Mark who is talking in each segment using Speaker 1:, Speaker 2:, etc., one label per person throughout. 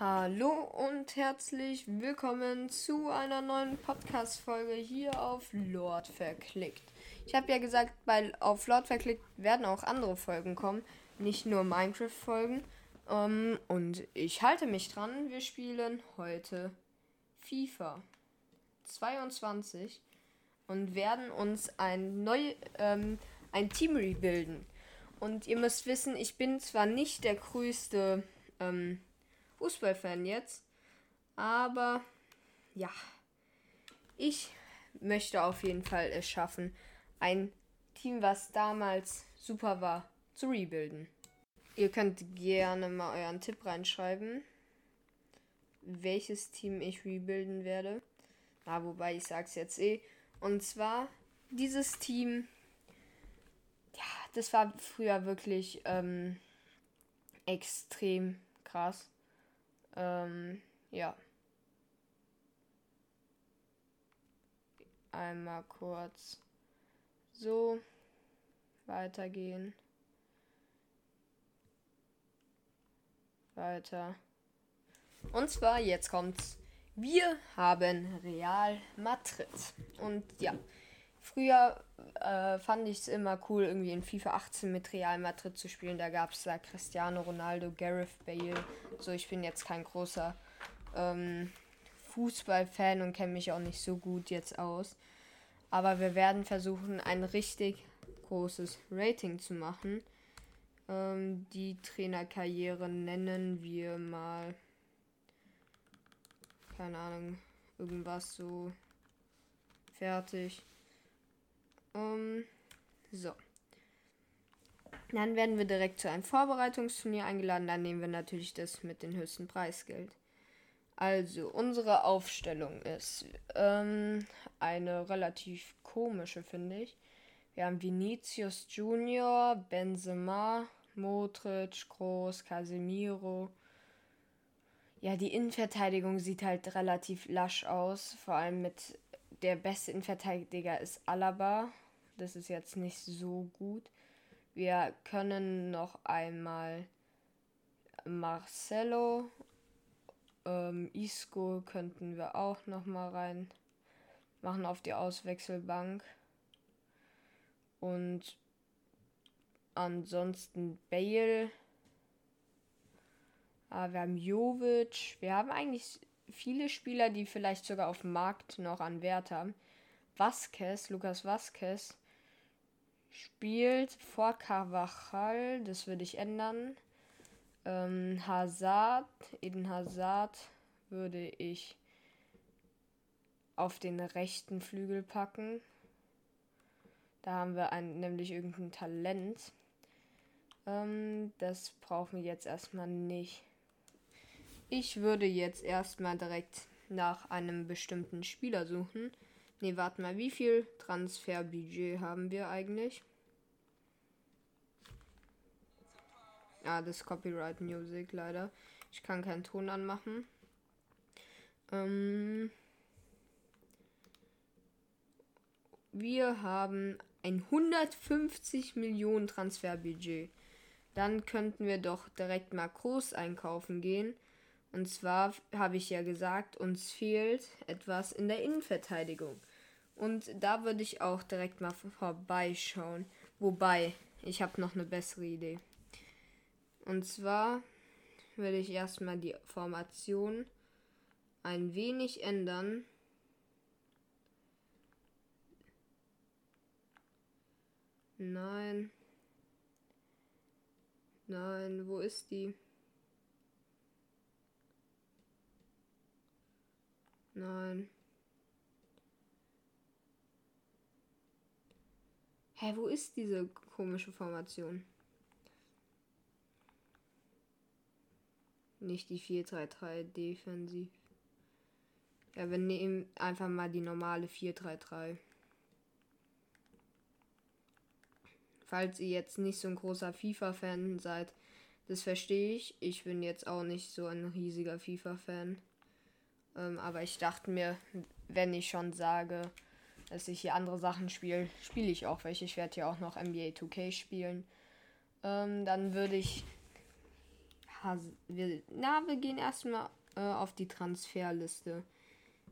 Speaker 1: Hallo und herzlich willkommen zu einer neuen Podcast-Folge hier auf Lord Verklickt. Ich habe ja gesagt, bei, auf Lord Verklickt werden auch andere Folgen kommen, nicht nur Minecraft-Folgen. Ähm, und ich halte mich dran, wir spielen heute FIFA 22 und werden uns ein, neu, ähm, ein Team rebuilden. Und ihr müsst wissen, ich bin zwar nicht der größte ähm, Fußballfan jetzt. Aber ja, ich möchte auf jeden Fall es schaffen, ein Team, was damals super war, zu rebuilden. Ihr könnt gerne mal euren Tipp reinschreiben, welches Team ich rebuilden werde. Na, wobei ich sag's jetzt eh. Und zwar dieses Team, ja, das war früher wirklich ähm, extrem krass. Ähm, ja. Einmal kurz so weitergehen. Weiter. Und zwar, jetzt kommt's. Wir haben Real Madrid. Und ja, früher äh, fand ich es immer cool, irgendwie in FIFA 18 mit Real Madrid zu spielen. Da gab es da Cristiano Ronaldo, Gareth Bale. So, ich bin jetzt kein großer ähm, Fußballfan und kenne mich auch nicht so gut jetzt aus. Aber wir werden versuchen, ein richtig großes Rating zu machen. Ähm, die Trainerkarriere nennen wir mal. Keine Ahnung, irgendwas so fertig. Um, so. Dann werden wir direkt zu einem Vorbereitungsturnier eingeladen. Dann nehmen wir natürlich das mit dem höchsten Preisgeld. Also, unsere Aufstellung ist ähm, eine relativ komische, finde ich. Wir haben Vinicius Junior, Benzema, Modric, Groß, Casemiro. Ja, die Innenverteidigung sieht halt relativ lasch aus. Vor allem mit der beste Innenverteidiger ist Alaba. Das ist jetzt nicht so gut. Wir können noch einmal Marcelo, ähm, Isco könnten wir auch noch mal rein machen auf die Auswechselbank. Und ansonsten Bale. Ah, wir haben Jovic. Wir haben eigentlich viele Spieler, die vielleicht sogar auf dem Markt noch an Wert haben. Vasquez, Lukas Vasquez spielt vor Carvajal, das würde ich ändern. Ähm, Hazard, Eden Hazard würde ich auf den rechten Flügel packen. Da haben wir ein, nämlich irgendein Talent. Ähm, das brauchen wir jetzt erstmal nicht. Ich würde jetzt erstmal direkt nach einem bestimmten Spieler suchen. Ne, warte mal, wie viel Transferbudget haben wir eigentlich? Ah, das Copyright Music leider. Ich kann keinen Ton anmachen. Ähm wir haben ein 150 Millionen Transferbudget. Dann könnten wir doch direkt mal groß einkaufen gehen. Und zwar habe ich ja gesagt, uns fehlt etwas in der Innenverteidigung. Und da würde ich auch direkt mal vorbeischauen. Wobei, ich habe noch eine bessere Idee. Und zwar werde ich erstmal die Formation ein wenig ändern. Nein. Nein, wo ist die? Nein. Hä, wo ist diese komische Formation? Nicht die 4-3-3 defensiv. Ja, wir nehmen einfach mal die normale 4-3-3. Falls ihr jetzt nicht so ein großer FIFA-Fan seid, das verstehe ich. Ich bin jetzt auch nicht so ein riesiger FIFA-Fan. Ähm, aber ich dachte mir, wenn ich schon sage, dass ich hier andere Sachen spiele, spiele ich auch welche. Ich werde hier auch noch NBA 2K spielen. Ähm, dann würde ich na, wir gehen erstmal äh, auf die Transferliste.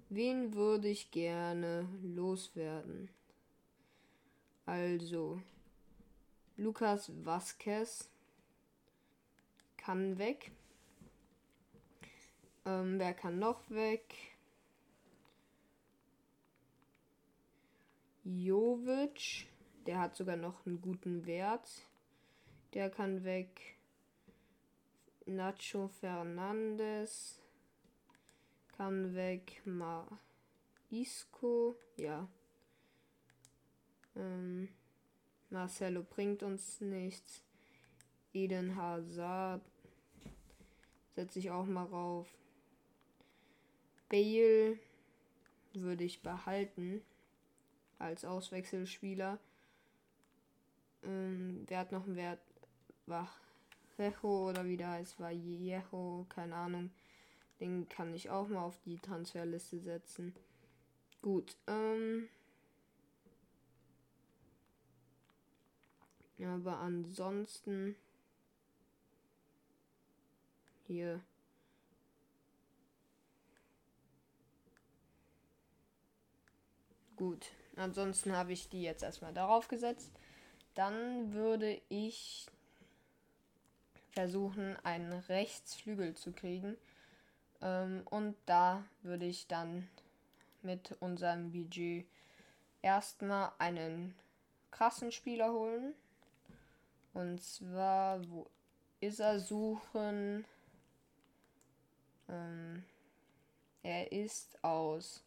Speaker 1: Wen würde ich gerne loswerden? Also, Lukas Vasquez kann weg. Ähm, wer kann noch weg? Jovic, der hat sogar noch einen guten Wert. Der kann weg. Nacho Fernandes kann weg. Ma Isco, ja. Ähm, Marcelo bringt uns nichts. Eden Hazard setze ich auch mal rauf. Bale würde ich behalten als Auswechselspieler. Ähm, wer hat noch einen Wert? Wachejo oder wie der heißt, Vallejo, keine Ahnung. Den kann ich auch mal auf die Transferliste setzen. Gut, ähm. Aber ansonsten. Hier. Gut, ansonsten habe ich die jetzt erstmal darauf gesetzt. Dann würde ich versuchen, einen Rechtsflügel zu kriegen. Ähm, und da würde ich dann mit unserem Budget erstmal einen krassen Spieler holen. Und zwar, wo ist er suchen? Ähm, er ist aus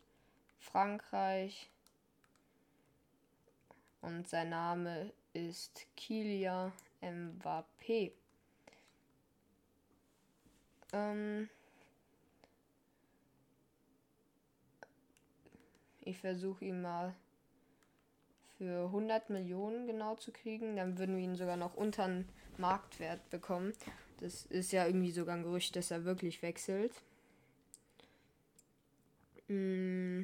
Speaker 1: Frankreich und sein Name ist Kylian Mbappé. Ähm ich versuche ihn mal für 100 Millionen genau zu kriegen. Dann würden wir ihn sogar noch unter den Marktwert bekommen. Das ist ja irgendwie sogar ein Gerücht, dass er wirklich wechselt. Mm,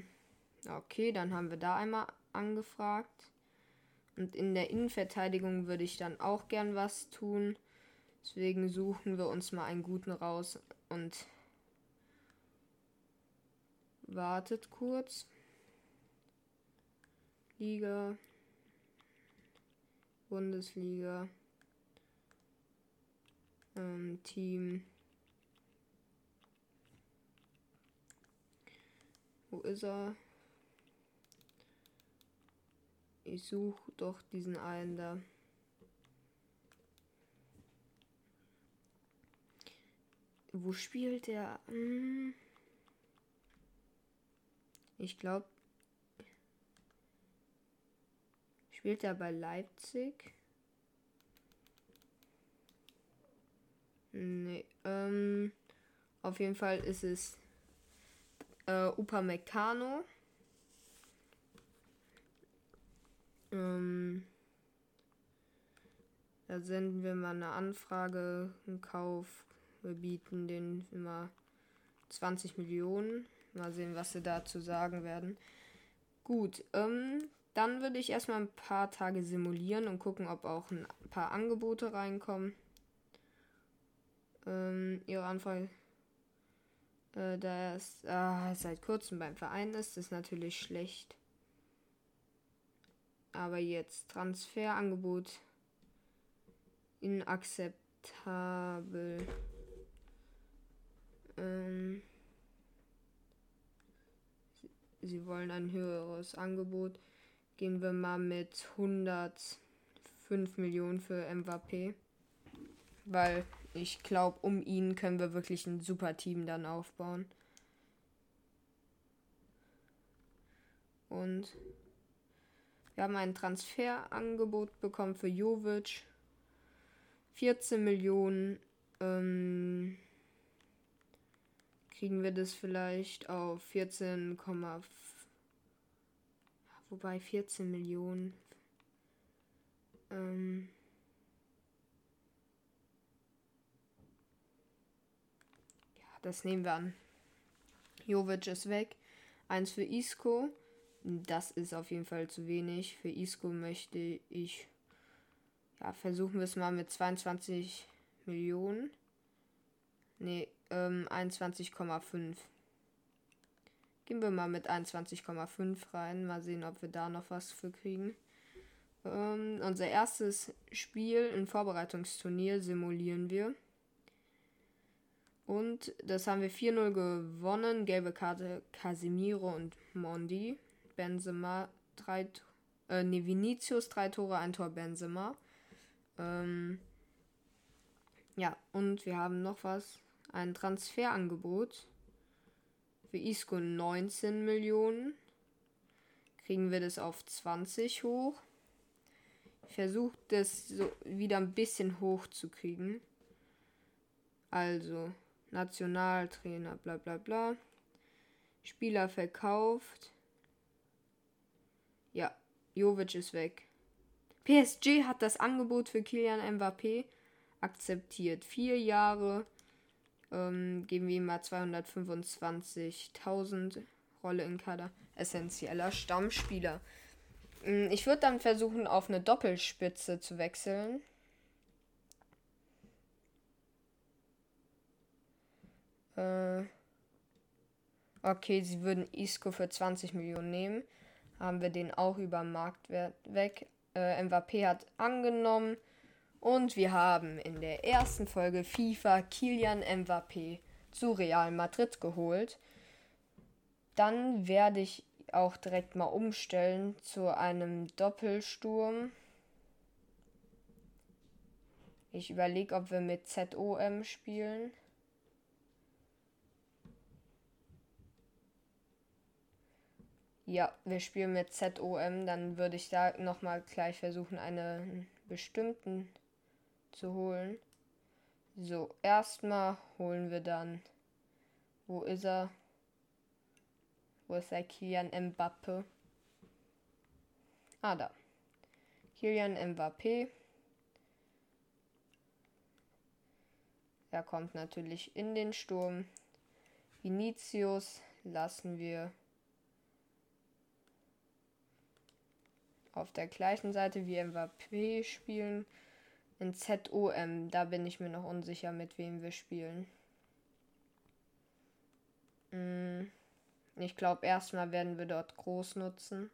Speaker 1: okay, dann haben wir da einmal angefragt. Und in der Innenverteidigung würde ich dann auch gern was tun. Deswegen suchen wir uns mal einen guten raus und wartet kurz. Liga, Bundesliga, ähm, Team. Wo ist er? Ich suche doch diesen einen da. Wo spielt der? Hm. Ich glaube, spielt er bei Leipzig. Nee, ähm, auf jeden Fall ist es äh, Upamecano. Ähm, da senden wir mal eine Anfrage, einen Kauf. Wir bieten den immer 20 Millionen. Mal sehen, was sie dazu sagen werden. Gut, ähm, dann würde ich erstmal ein paar Tage simulieren und gucken, ob auch ein paar Angebote reinkommen. Ähm, ihre Anfrage, äh, da er ah, seit kurzem beim Verein ist, ist natürlich schlecht. Aber jetzt Transferangebot inakzeptabel. Ähm, sie, wollen ein höheres Angebot. Gehen wir mal mit 105 Millionen für Mbappé. Weil ich glaube, um ihn können wir wirklich ein super Team dann aufbauen. Und wir haben ein Transferangebot bekommen für Jovic. 14 Millionen. Ähm, kriegen wir das vielleicht auf 14,5. Wobei 14 Millionen. Ähm, ja, das nehmen wir an. Jovic ist weg. Eins für Isco. Das ist auf jeden Fall zu wenig. Für Isco möchte ich. Ja, versuchen wir es mal mit 22 Millionen. Nee, ähm, 21,5. Gehen wir mal mit 21,5 rein. Mal sehen, ob wir da noch was für kriegen. Ähm, unser erstes Spiel im Vorbereitungsturnier simulieren wir. Und das haben wir 4-0 gewonnen. Gelbe Karte Casemiro und Mondi. Benzema drei äh, nee, Vinicius drei Tore, ein Tor Benzema. Ähm, ja, und wir haben noch was. Ein Transferangebot. Für Isco 19 Millionen. Kriegen wir das auf 20 hoch. Ich versuche das so wieder ein bisschen hoch zu kriegen. Also, Nationaltrainer, bla bla bla. Spieler verkauft. Jovic ist weg. PSG hat das Angebot für Kilian Mbappé akzeptiert. Vier Jahre ähm, geben wir ihm mal 225.000 Rolle in Kader. Essentieller Stammspieler. Mm, ich würde dann versuchen, auf eine Doppelspitze zu wechseln. Äh, okay, sie würden Isco für 20 Millionen nehmen. Haben wir den auch über Marktwert weg. Äh, Mbappé hat angenommen. Und wir haben in der ersten Folge FIFA Kilian Mbappé zu Real Madrid geholt. Dann werde ich auch direkt mal umstellen zu einem Doppelsturm. Ich überlege, ob wir mit ZOM spielen. Ja, wir spielen mit ZOM. Dann würde ich da nochmal gleich versuchen, einen bestimmten zu holen. So, erstmal holen wir dann. Wo ist er? Wo ist der Kilian Mbappe? Ah, da. Kilian Mbappé. Er kommt natürlich in den Sturm. Vinicius lassen wir auf der gleichen Seite wie Mbappé spielen. In ZOM, da bin ich mir noch unsicher, mit wem wir spielen. Hm. Ich glaube, erstmal werden wir dort groß nutzen.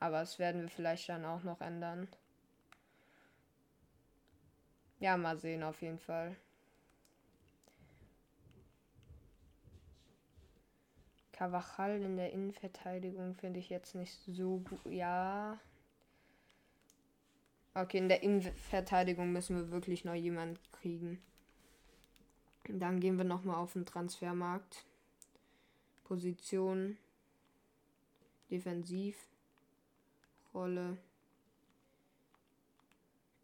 Speaker 1: Aber das werden wir vielleicht dann auch noch ändern. Ja, mal sehen auf jeden Fall. Cavachal in der Innenverteidigung finde ich jetzt nicht so gut. Ja. Okay, in der Innenverteidigung müssen wir wirklich noch jemanden kriegen. Dann gehen wir nochmal auf den Transfermarkt. Position. Defensiv. Rolle.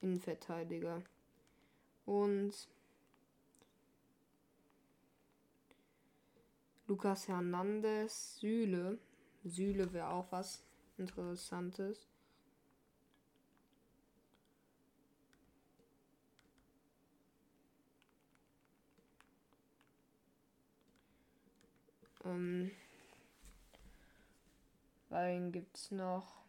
Speaker 1: Innenverteidiger. Und Lukas Hernandez, Süle. Süle wäre auch was Interessantes. Ähm, Wen gibt's noch?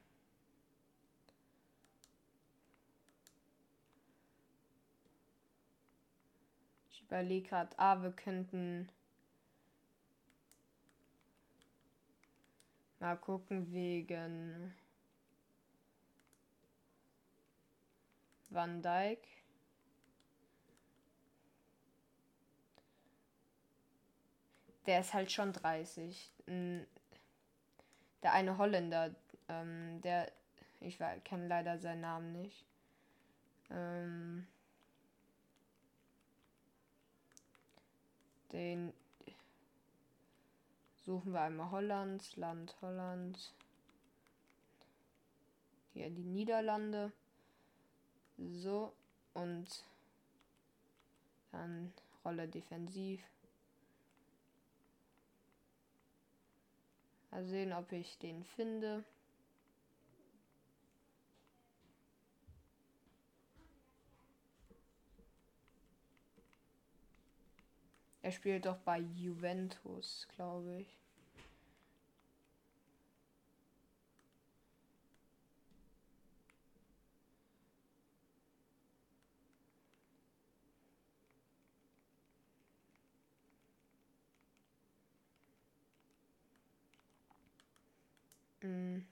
Speaker 1: Ich überlege gerade, ah, wir könnten mal gucken wegen Van Dyke. der ist halt schon 30. Der eine Holländer, ähm, der, ich kenne leider seinen Namen nicht. Ähm, den suchen wir einmal Holland, Land Holland. Hier die Niederlande. So, und dann Rolle defensiv. Mal sehen, ob ich den finde. Er spielt doch bei Juventus, glaube ich. Mm.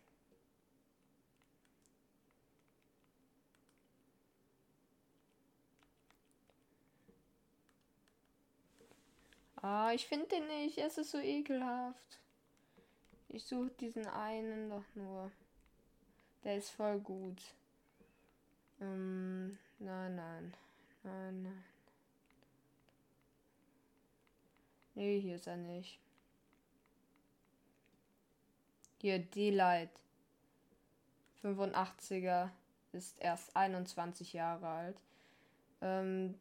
Speaker 1: Ah, ich finde den nicht. Es ist so ekelhaft. Ich suche diesen einen doch nur. Der ist voll gut. Ähm, nein, nein. Nein, nein. Nee, hier ist er nicht. Hier, Delight. 85er ist erst 21 Jahre alt. Ähm,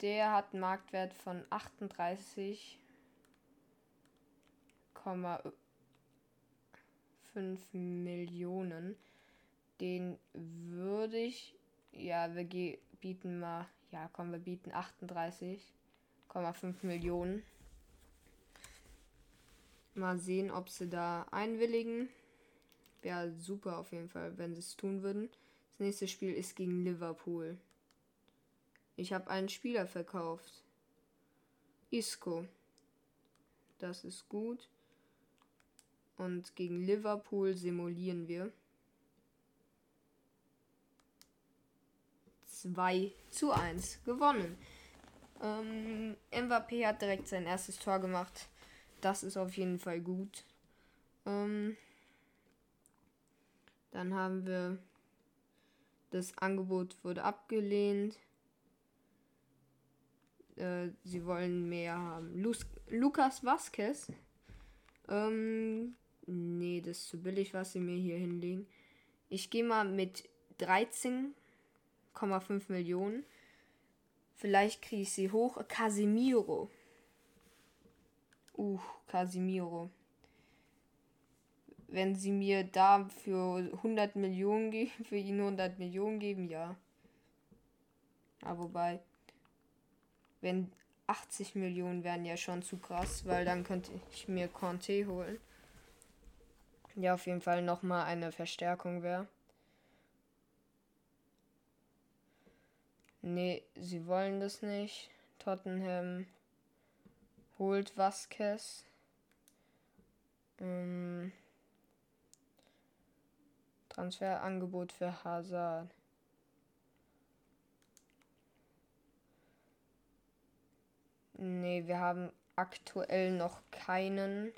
Speaker 1: der hat einen Marktwert von 38,5 Millionen. Den würde ich, ja, wir bieten mal, ja, komm, wir bieten 38,5 Millionen. Mal sehen, ob sie da einwilligen. Wäre super auf jeden Fall, wenn sie es tun würden. Das nächste Spiel ist gegen Liverpool. Ich habe einen Spieler verkauft. Isco. Das ist gut. Und gegen Liverpool simulieren wir. 2 zu 1 gewonnen. Ähm, Mbappé hat direkt sein erstes Tor gemacht. Das ist auf jeden Fall gut. Ähm, dann haben wir das Angebot wurde abgelehnt. Äh, sie wollen mehr haben. Lus Lukas Vasquez. Ähm, nee, das ist zu billig, was sie mir hier hinlegen. Ich gehe mal mit 13,5 Millionen. Vielleicht kriege ich sie hoch. Casimiro. Uh, Casimiro. Wenn sie mir da für 100 Millionen geben, für ihn 100 Millionen geben, ja. Aber wobei, wenn 80 Millionen wären ja schon zu krass, weil dann könnte ich mir Conte holen. Ja, auf jeden Fall nochmal eine Verstärkung wäre. Nee, sie wollen das nicht. Tottenham holt Vasquez. Ähm, Transferangebot für Hazard. Nee, wir haben aktuell noch keinen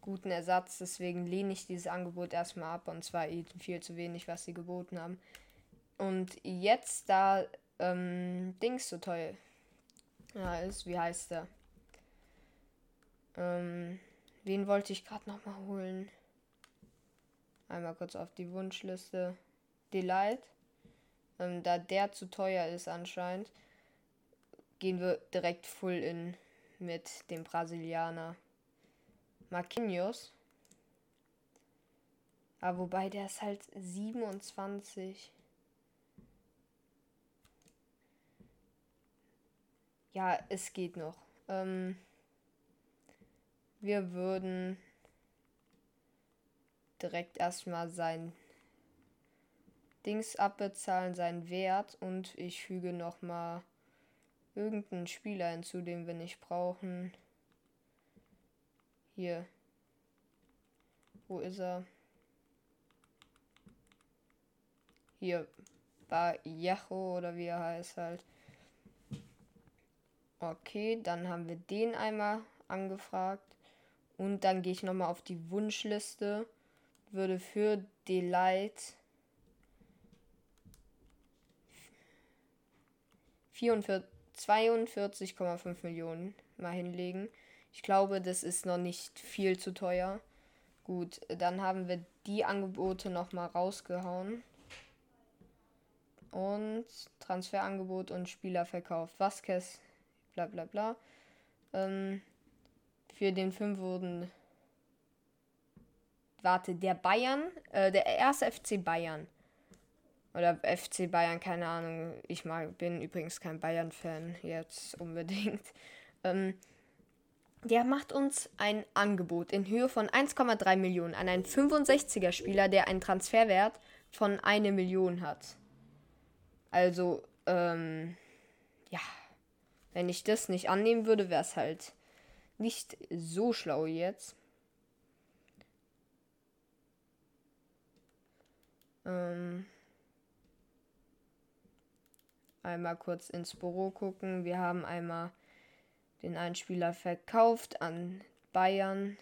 Speaker 1: guten Ersatz, deswegen lehne ich dieses Angebot erstmal ab und zwar viel zu wenig, was sie geboten haben. Und jetzt, da ähm, Dings so toll ja, ist, wie heißt der? Ähm, wen wollte ich gerade nochmal holen? Einmal kurz auf die Wunschliste. Delight. Ähm, da der zu teuer ist anscheinend gehen wir direkt full in mit dem Brasilianer Marquinhos. Aber wobei der ist halt 27. Ja, es geht noch. Ähm, wir würden direkt erstmal sein Dings abbezahlen, seinen Wert und ich füge nochmal irgendeinen Spieler hinzu, den wir nicht brauchen. Hier. Wo ist er? Hier. Bayacho oder wie er heißt halt. Okay, dann haben wir den einmal angefragt. Und dann gehe ich nochmal auf die Wunschliste. Würde für Delight 44 42,5 Millionen mal hinlegen. Ich glaube, das ist noch nicht viel zu teuer. Gut, dann haben wir die Angebote nochmal rausgehauen. Und Transferangebot und Spielerverkauf. Vasquez, bla bla bla. Ähm, für den Film wurden. Warte, der Bayern, äh, der erste FC Bayern oder FC Bayern, keine Ahnung. Ich mag, bin übrigens kein Bayern-Fan jetzt unbedingt. Ähm, der macht uns ein Angebot in Höhe von 1,3 Millionen an einen 65er Spieler, der einen Transferwert von 1 Million hat. Also, ähm, ja, wenn ich das nicht annehmen würde, wäre es halt nicht so schlau jetzt. Ähm, einmal kurz ins Büro gucken. Wir haben einmal den Einspieler verkauft an Bayern.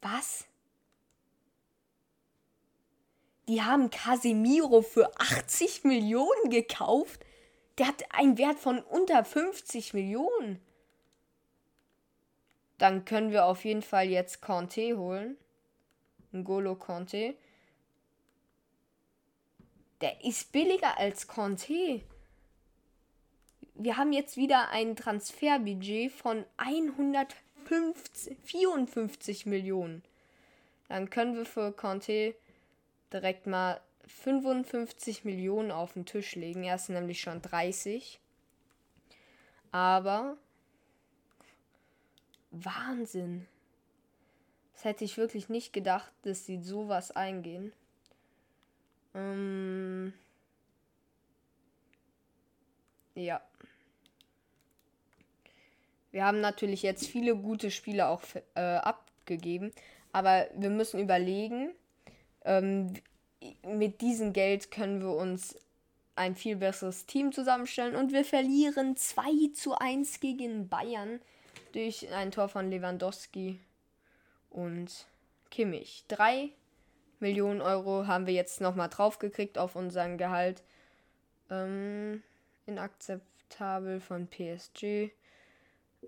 Speaker 1: Was? Die haben Casemiro für 80 Millionen gekauft? Der hat einen Wert von unter 50 Millionen. Dann können wir auf jeden Fall jetzt Conte holen. Ngolo Conte. Der ist billiger als Conte. Wir haben jetzt wieder ein Transferbudget von 154 Millionen. Dann können wir für Conte direkt mal 55 Millionen auf den Tisch legen. Er ist nämlich schon 30. Aber Wahnsinn. Das hätte ich wirklich nicht gedacht, dass sie sowas eingehen. Ähm ja. Wir haben natürlich jetzt viele gute Spiele auch äh, abgegeben, aber wir müssen überlegen, ähm, mit diesem Geld können wir uns ein viel besseres Team zusammenstellen und wir verlieren 2 zu 1 gegen Bayern durch ein Tor von Lewandowski und Kimmich. Drei Millionen Euro haben wir jetzt nochmal draufgekriegt auf unseren Gehalt. Ähm, inakzeptabel von PSG.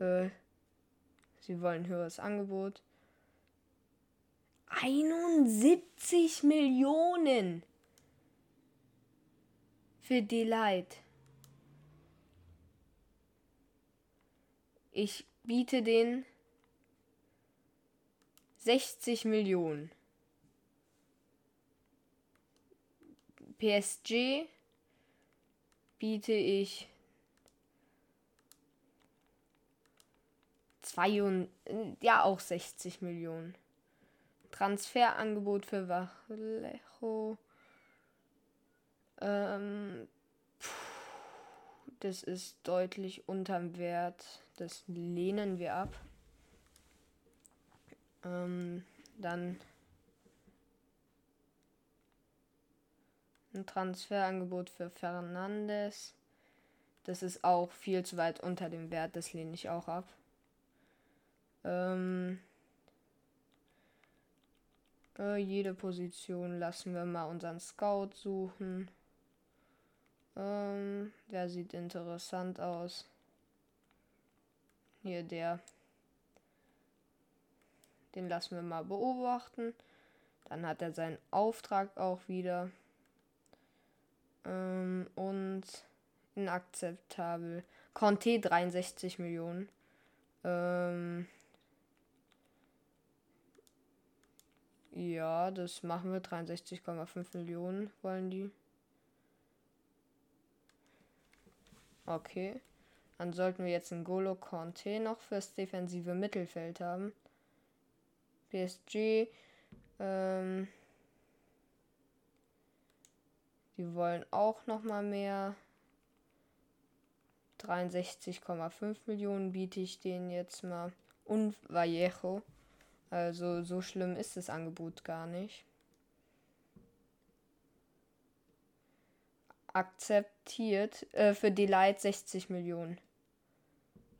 Speaker 1: Äh, sie wollen höheres Angebot. 71 Millionen für Delight. Ich biete den 60 Millionen. PSG biete ich 2 ja auch 60 Millionen. Transferangebot für Vallejo. Ähm, das ist deutlich unterm Wert. Das lehnen wir ab. Ähm, dann ein Transferangebot für Fernandes. Das ist auch viel zu weit unter dem Wert, das lehne ich auch ab. Ähm, äh, jede Position lassen wir mal unseren Scout suchen. Ähm, der sieht interessant aus. Hier der. Den lassen wir mal beobachten. Dann hat er seinen Auftrag auch wieder. Ähm, und inakzeptabel. Conte 63 Millionen. Ähm, ja, das machen wir. 63,5 Millionen wollen die. Okay. Dann sollten wir jetzt einen Golo Conte noch fürs defensive Mittelfeld haben. PSG. Ähm, die wollen auch noch mal mehr. 63,5 Millionen biete ich denen jetzt mal. Und Vallejo. Also so schlimm ist das Angebot gar nicht. akzeptiert. Äh, für Delight 60 Millionen.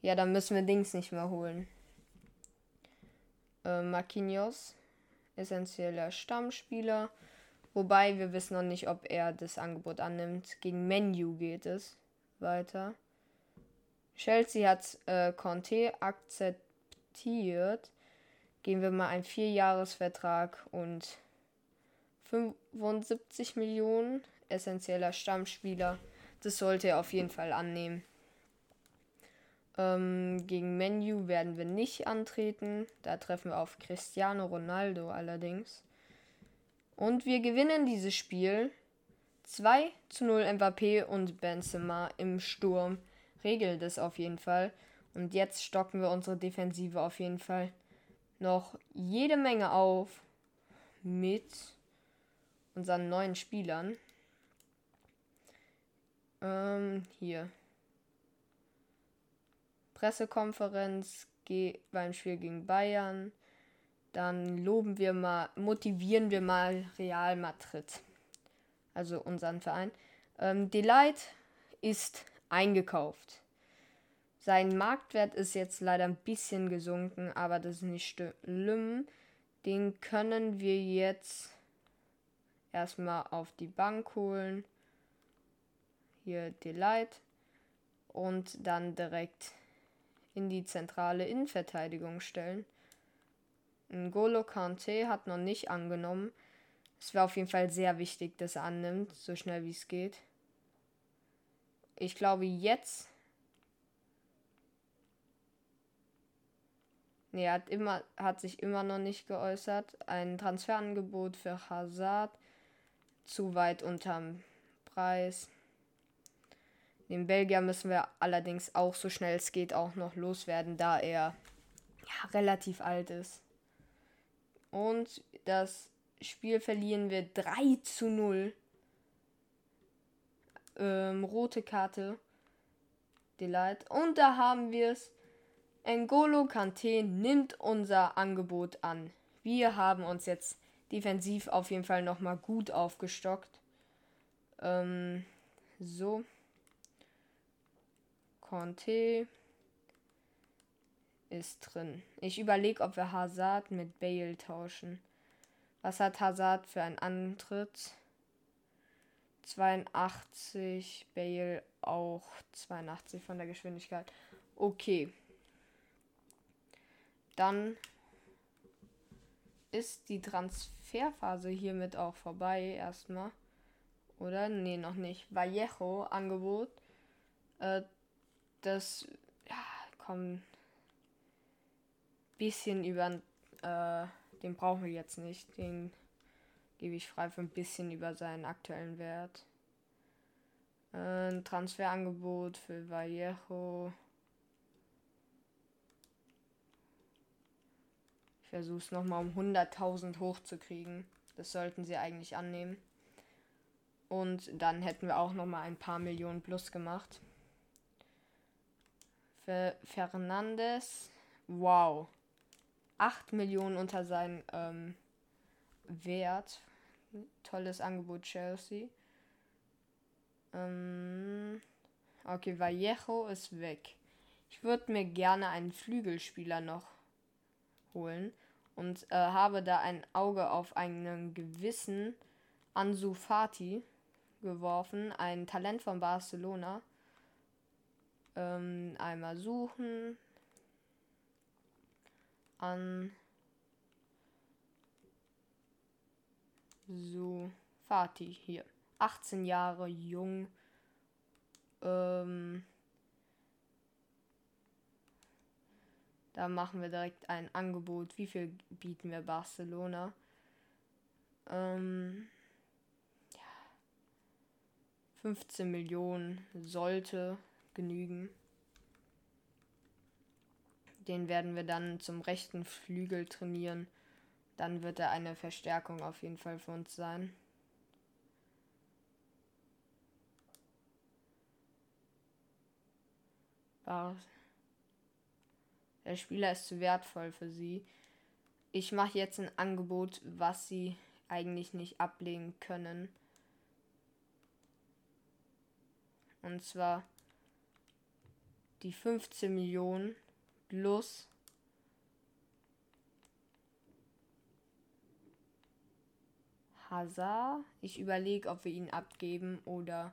Speaker 1: Ja, dann müssen wir Dings nicht mehr holen. Äh, Marquinhos, essentieller Stammspieler. Wobei wir wissen noch nicht, ob er das Angebot annimmt. Gegen Menu geht es weiter. Chelsea hat äh, Conte akzeptiert. Geben wir mal einen Vierjahresvertrag und 75 Millionen essentieller Stammspieler. Das sollte er auf jeden Fall annehmen. Ähm, gegen Menu werden wir nicht antreten. Da treffen wir auf Cristiano Ronaldo allerdings. Und wir gewinnen dieses Spiel 2 zu 0 Mbappé und Benzema im Sturm. Regelt es auf jeden Fall. Und jetzt stocken wir unsere Defensive auf jeden Fall noch jede Menge auf mit unseren neuen Spielern. Ähm, hier. Pressekonferenz beim Spiel gegen Bayern. Dann loben wir mal, motivieren wir mal Real Madrid. Also unseren Verein. Ähm, Delight ist eingekauft. Sein Marktwert ist jetzt leider ein bisschen gesunken, aber das ist nicht schlimm. Den können wir jetzt erstmal auf die Bank holen. Hier Delight. Und dann direkt in die zentrale Innenverteidigung stellen. N'Golo Kante hat noch nicht angenommen. Es wäre auf jeden Fall sehr wichtig, dass er annimmt, so schnell wie es geht. Ich glaube jetzt. Nee, hat, immer, hat sich immer noch nicht geäußert. Ein Transferangebot für Hazard. Zu weit unterm Preis. Den Belgier müssen wir allerdings auch so schnell es geht auch noch loswerden, da er ja, relativ alt ist. Und das Spiel verlieren wir 3 zu 0. Ähm, rote Karte. Delight. Und da haben wir es. N'Golo Kante nimmt unser Angebot an. Wir haben uns jetzt defensiv auf jeden Fall nochmal gut aufgestockt. Ähm, so. Conte ist drin. Ich überlege, ob wir Hazard mit Bale tauschen. Was hat Hazard für einen Antritt? 82, Bale auch 82 von der Geschwindigkeit. Okay. Dann ist die Transferphase hiermit auch vorbei erstmal. Oder? Nee, noch nicht. Vallejo Angebot. Äh, das ja, kommt bisschen über, äh, den brauchen wir jetzt nicht. Den gebe ich frei für ein bisschen über seinen aktuellen Wert. Ein Transferangebot für Vallejo. Versuche es nochmal um 100.000 hochzukriegen. Das sollten sie eigentlich annehmen. Und dann hätten wir auch nochmal ein paar Millionen plus gemacht. Für Fernandes. Wow. 8 Millionen unter seinem ähm, Wert. Tolles Angebot, Chelsea. Ähm, okay, Vallejo ist weg. Ich würde mir gerne einen Flügelspieler noch holen und äh, habe da ein Auge auf einen gewissen Ansu Fati geworfen, ein Talent von Barcelona. Ähm, einmal suchen an. So, Fatih hier. 18 Jahre jung. Ähm, da machen wir direkt ein Angebot. Wie viel bieten wir Barcelona? Ähm, ja, 15 Millionen sollte genügen. Den werden wir dann zum rechten Flügel trainieren. Dann wird er eine Verstärkung auf jeden Fall für uns sein. Der Spieler ist zu wertvoll für sie. Ich mache jetzt ein Angebot, was sie eigentlich nicht ablehnen können. Und zwar die 15 Millionen plus Hazard. Ich überlege, ob wir ihn abgeben oder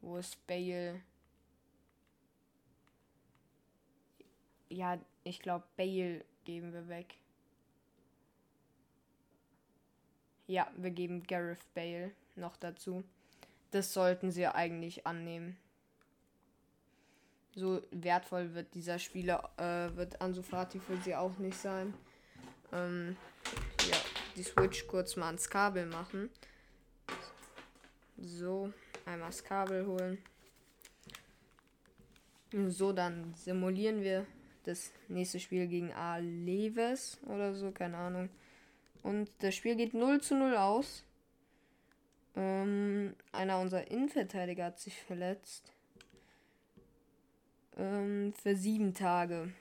Speaker 1: wo ist Bale? Ja, ich glaube, Bale geben wir weg. Ja, wir geben Gareth Bale noch dazu. Das sollten sie eigentlich annehmen so wertvoll wird dieser Spieler, äh, wird Ansu Fati für sie auch nicht sein. Ähm, ja, die Switch kurz mal ans Kabel machen. So, einmal das Kabel holen. So, dann simulieren wir das nächste Spiel gegen Aleves oder so, keine Ahnung. Und das Spiel geht 0 zu 0 aus. Ähm, einer unserer Innenverteidiger hat sich verletzt. Ähm, für sieben Tage.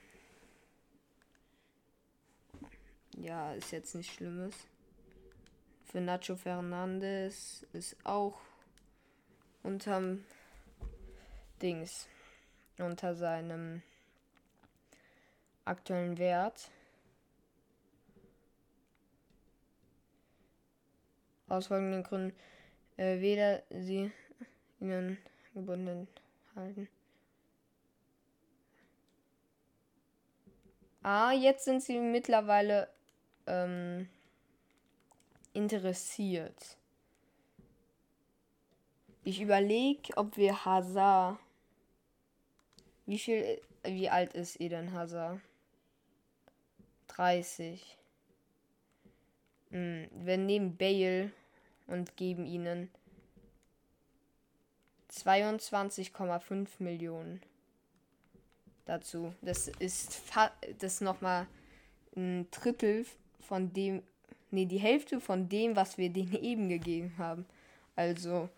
Speaker 1: Ja, ist jetzt nicht Schlimmes. Für Nacho Fernandes ist auch unterm Dings. Unter seinem aktuellen Wert. Aus folgenden Gründen äh, weder sie ihnen gebunden halten. Ah, jetzt sind sie mittlerweile ähm, interessiert. Ich überlege, ob wir Hazard. Wie viel, wie alt ist Eden Hazard? 30. Hm, wir nehmen Bale und geben ihnen 22,5 Millionen dazu. Das ist das nochmal ein Drittel von dem, nee, die Hälfte von dem, was wir denen eben gegeben haben. Also,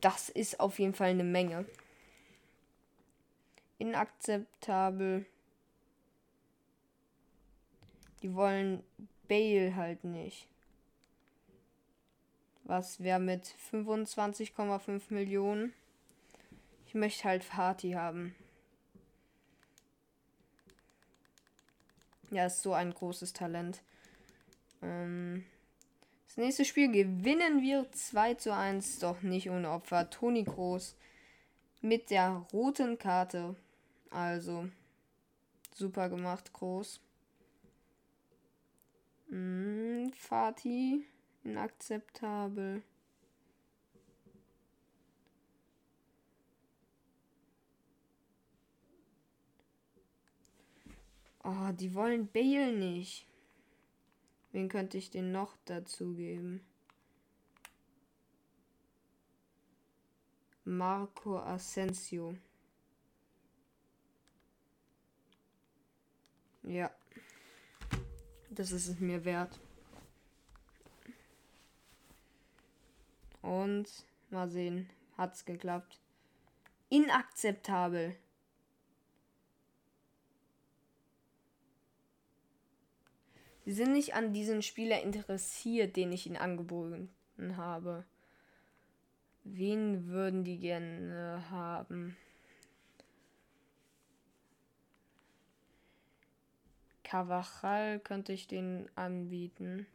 Speaker 1: das ist auf jeden Fall eine Menge. Inakzeptabel. Die wollen Bale halt nicht. Was wäre mit 25,5 Millionen? Ich möchte halt Fatih haben. Ja, ist so ein großes Talent. Ähm, das nächste Spiel gewinnen wir 2 zu 1, doch nicht ohne Opfer. Toni Groß mit der roten Karte. Also, super gemacht, Groß. Hm, Fatih. Inakzeptabel. Oh, die wollen Bale nicht. Wen könnte ich denn noch dazu geben? Marco Asensio. Ja. Das ist es mir wert. Und mal sehen, hat's geklappt. Inakzeptabel. Sie sind nicht an diesen Spieler interessiert, den ich ihnen angeboten habe. Wen würden die gerne haben? Cavachal könnte ich den anbieten.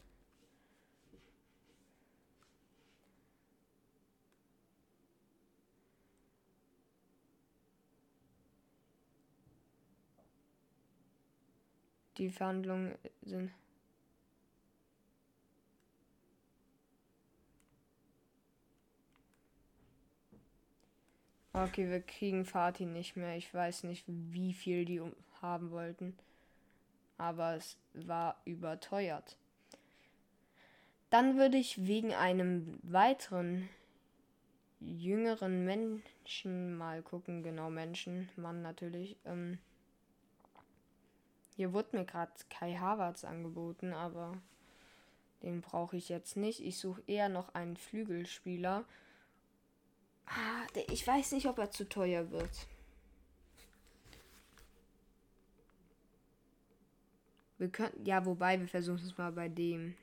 Speaker 1: die Verhandlungen sind. Okay, wir kriegen Fatih nicht mehr. Ich weiß nicht, wie viel die haben wollten. Aber es war überteuert. Dann würde ich wegen einem weiteren jüngeren Menschen mal gucken. Genau, Menschen, Mann natürlich. Ähm, hier wurde mir gerade Kai Havertz angeboten, aber den brauche ich jetzt nicht. Ich suche eher noch einen Flügelspieler. Ah, der, ich weiß nicht, ob er zu teuer wird. Wir könnten, ja, wobei, wir versuchen es mal bei dem.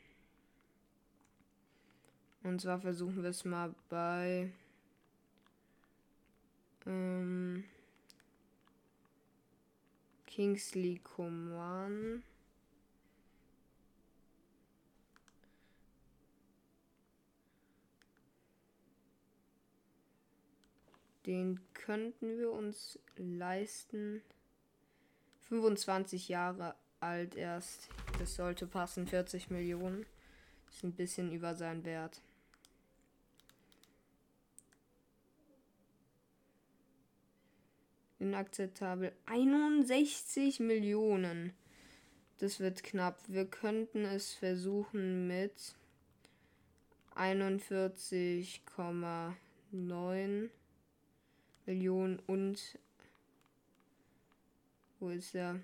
Speaker 1: Und zwar versuchen wir es mal bei. Ähm, Kingsley Coman. Den könnten wir uns leisten. 25 Jahre alt erst. Das sollte passen. 40 Millionen. Ist ein bisschen über seinen Wert. Inakzeptabel. 61 Millionen. Das wird knapp. Wir könnten es versuchen mit 41,9 Millionen und wo ist er?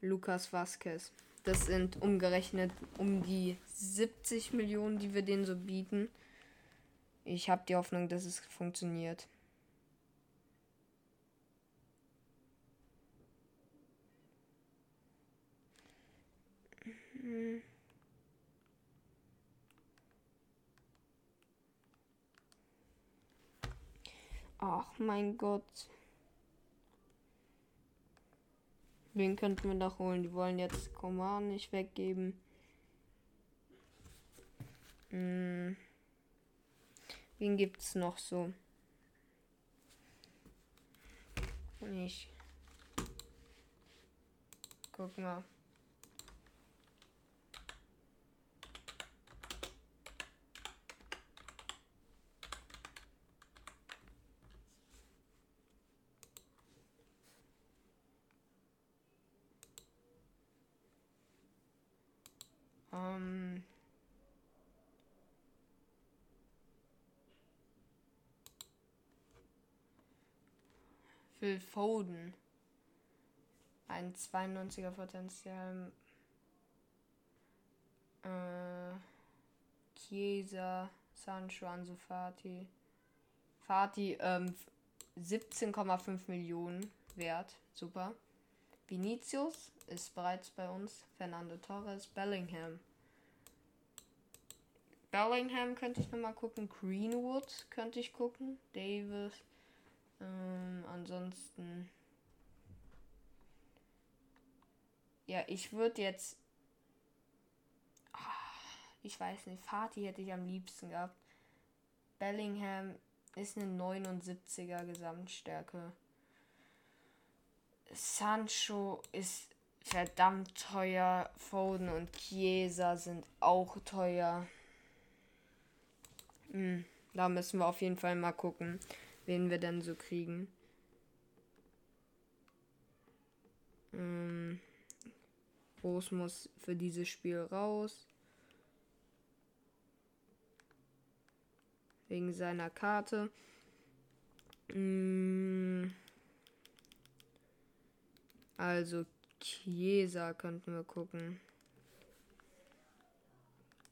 Speaker 1: Lukas Vasquez. Das sind umgerechnet um die 70 Millionen, die wir denen so bieten. Ich habe die Hoffnung, dass es funktioniert. Ach mein Gott. Wen könnten wir noch holen? Die wollen jetzt Command nicht weggeben. Hm. Wen gibt's noch so? Ich guck mal. Ähm Phil Foden. Ein 92er Potenzial. Äh, Chiesa, Sancho, Ansu Fati. Fati, ähm, 17,5 Millionen wert. Super. Vinicius ist bereits bei uns. Fernando Torres, Bellingham. Bellingham könnte ich nochmal gucken. Greenwood könnte ich gucken. Davis. Ähm, ansonsten. Ja, ich würde jetzt. Ah, ich weiß nicht. Fatih hätte ich am liebsten gehabt. Bellingham ist eine 79er Gesamtstärke. Sancho ist verdammt teuer. Foden und Chiesa sind auch teuer. Hm, da müssen wir auf jeden Fall mal gucken, wen wir denn so kriegen. Hm, Groß muss für dieses Spiel raus. Wegen seiner Karte. Hm, also Chiesa könnten wir gucken.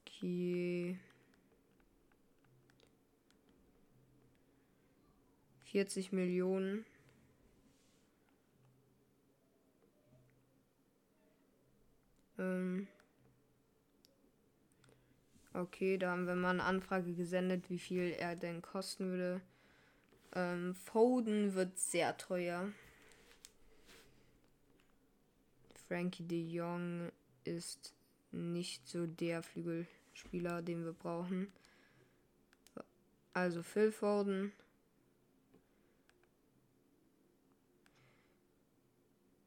Speaker 1: Kie 40 Millionen. Ähm okay, da haben wir mal eine Anfrage gesendet, wie viel er denn kosten würde. Ähm, Foden wird sehr teuer. Frankie de Jong ist nicht so der Flügelspieler, den wir brauchen. Also Phil Foden.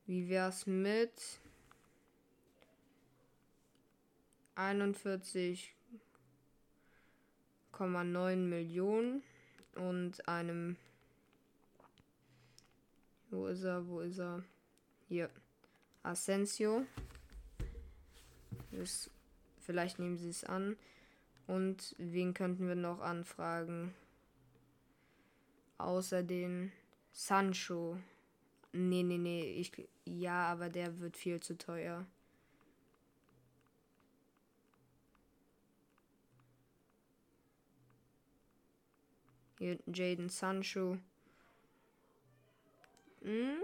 Speaker 1: Wie wär's mit 41,9 Millionen und einem wo ist er? Wo ist er? Hier. Asensio. Das, vielleicht nehmen sie es an. Und wen könnten wir noch anfragen? Außer den Sancho. Nee, nee, nee. Ich, ja, aber der wird viel zu teuer. Hier Jaden Sancho. Hm?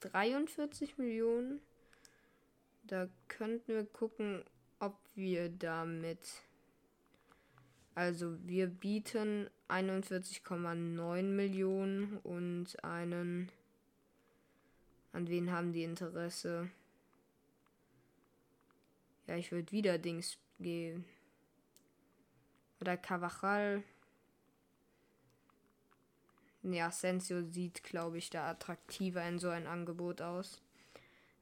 Speaker 1: 43 Millionen. Da könnten wir gucken, ob wir damit. Also wir bieten 41,9 Millionen und einen. An wen haben die Interesse? Ja, ich würde wieder Dings gehen. Oder Cavachal. Ja, Sensio sieht, glaube ich, da attraktiver in so ein Angebot aus.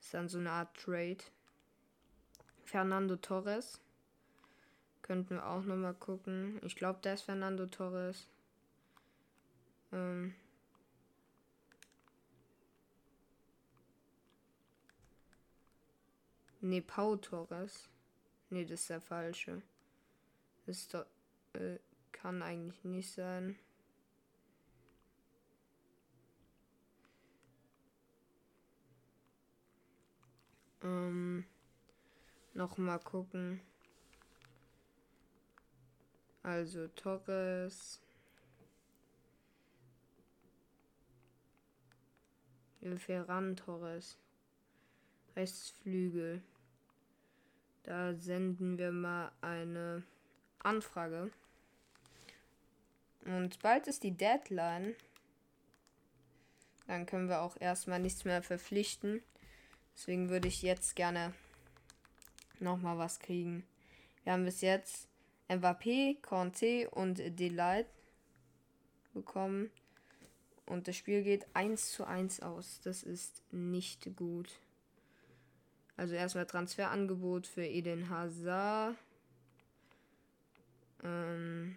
Speaker 1: Ist dann so eine Art Trade. Fernando Torres. Könnten wir auch nochmal gucken. Ich glaube, der ist Fernando Torres. Ähm. Ne, Pau Torres. Ne, das ist der falsche. Das ist doch, äh, kann eigentlich nicht sein. Ähm, noch mal gucken. Also Torres. Ferran Torres. Rechtsflügel. Da senden wir mal eine Anfrage. Und bald ist die Deadline. Dann können wir auch erstmal nichts mehr verpflichten. Deswegen würde ich jetzt gerne nochmal was kriegen. Wir haben bis jetzt MVP, Conte und Delight bekommen. Und das Spiel geht 1 zu 1 aus. Das ist nicht gut. Also erstmal Transferangebot für Eden Hazard. Ähm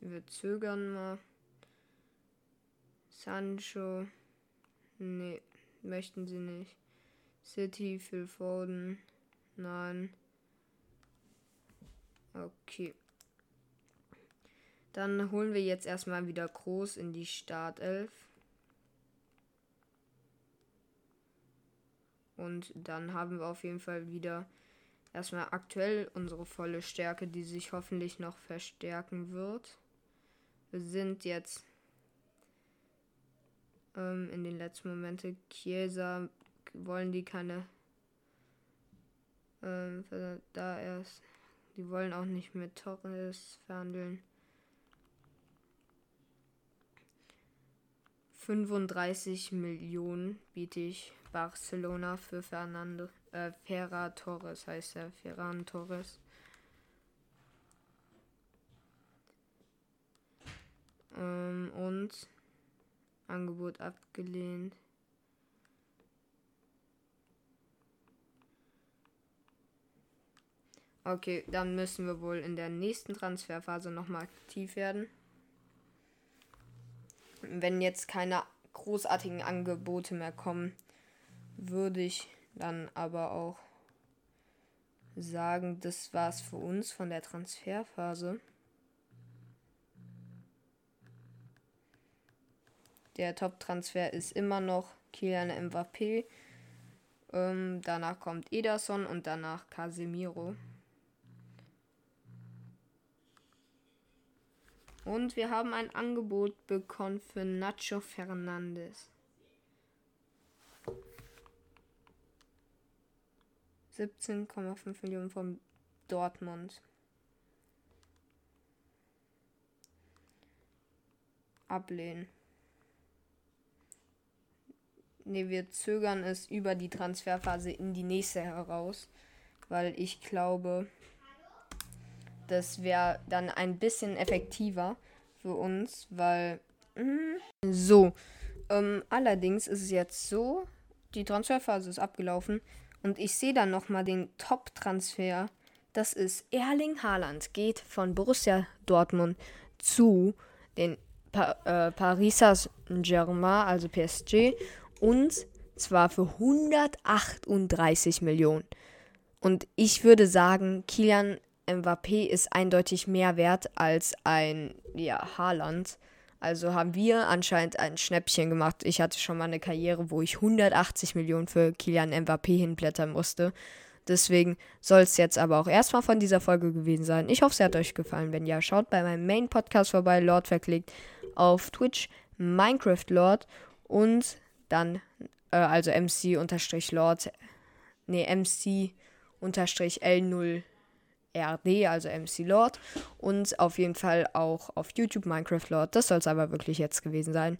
Speaker 1: Wir zögern mal. Sancho. Nee, möchten sie nicht. City, Phil Foden. Nein. Okay. Dann holen wir jetzt erstmal wieder groß in die Startelf. Und dann haben wir auf jeden Fall wieder erstmal aktuell unsere volle Stärke, die sich hoffentlich noch verstärken wird. Sind jetzt ähm, in den letzten Momenten. Chiesa wollen die keine. Ähm, da erst. Die wollen auch nicht mit Torres verhandeln. 35 Millionen biete ich Barcelona für Fernando, äh, Ferra Torres heißt er, Ferran Torres. Ähm, und Angebot abgelehnt. Okay, dann müssen wir wohl in der nächsten Transferphase nochmal aktiv werden. Wenn jetzt keine großartigen Angebote mehr kommen, würde ich dann aber auch sagen, das war's für uns von der Transferphase. Der Top-Transfer ist immer noch Kylian Mbappé. Ähm, danach kommt Ederson und danach Casemiro. Und wir haben ein Angebot bekommen für Nacho Fernandes. 17,5 Millionen von Dortmund. Ablehnen. Ne, wir zögern es über die Transferphase in die nächste heraus, weil ich glaube, das wäre dann ein bisschen effektiver für uns, weil mh, so. Ähm, allerdings ist es jetzt so, die Transferphase ist abgelaufen und ich sehe dann noch mal den Top-Transfer. Das ist Erling Haaland geht von Borussia Dortmund zu den pa äh, Paris Saint-Germain, also PSG und zwar für 138 Millionen. Und ich würde sagen, Kilian Mbappé ist eindeutig mehr wert als ein ja, Haaland. Also haben wir anscheinend ein Schnäppchen gemacht. Ich hatte schon mal eine Karriere, wo ich 180 Millionen für Kilian Mbappé hinblättern musste. Deswegen soll es jetzt aber auch erstmal von dieser Folge gewesen sein. Ich hoffe, es hat euch gefallen. Wenn ja, schaut bei meinem Main Podcast vorbei, Lord verklickt, auf Twitch Minecraft Lord und dann, äh, also MC-Lord, nee, MC-L0 RD, also MC Lord. Und auf jeden Fall auch auf YouTube Minecraft Lord. Das soll es aber wirklich jetzt gewesen sein.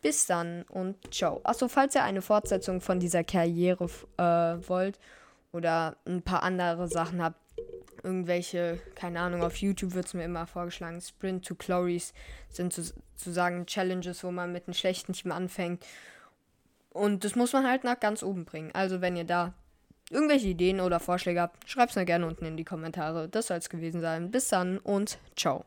Speaker 1: Bis dann und ciao. Achso, falls ihr eine Fortsetzung von dieser Karriere äh, wollt oder ein paar andere Sachen habt, irgendwelche, keine Ahnung, auf YouTube wird es mir immer vorgeschlagen, Sprint to Glories sind sozusagen Challenges, wo man mit einem schlechten Team anfängt und das muss man halt nach ganz oben bringen. Also wenn ihr da irgendwelche Ideen oder Vorschläge habt, schreibt es mir gerne unten in die Kommentare. Das soll es gewesen sein. Bis dann und ciao.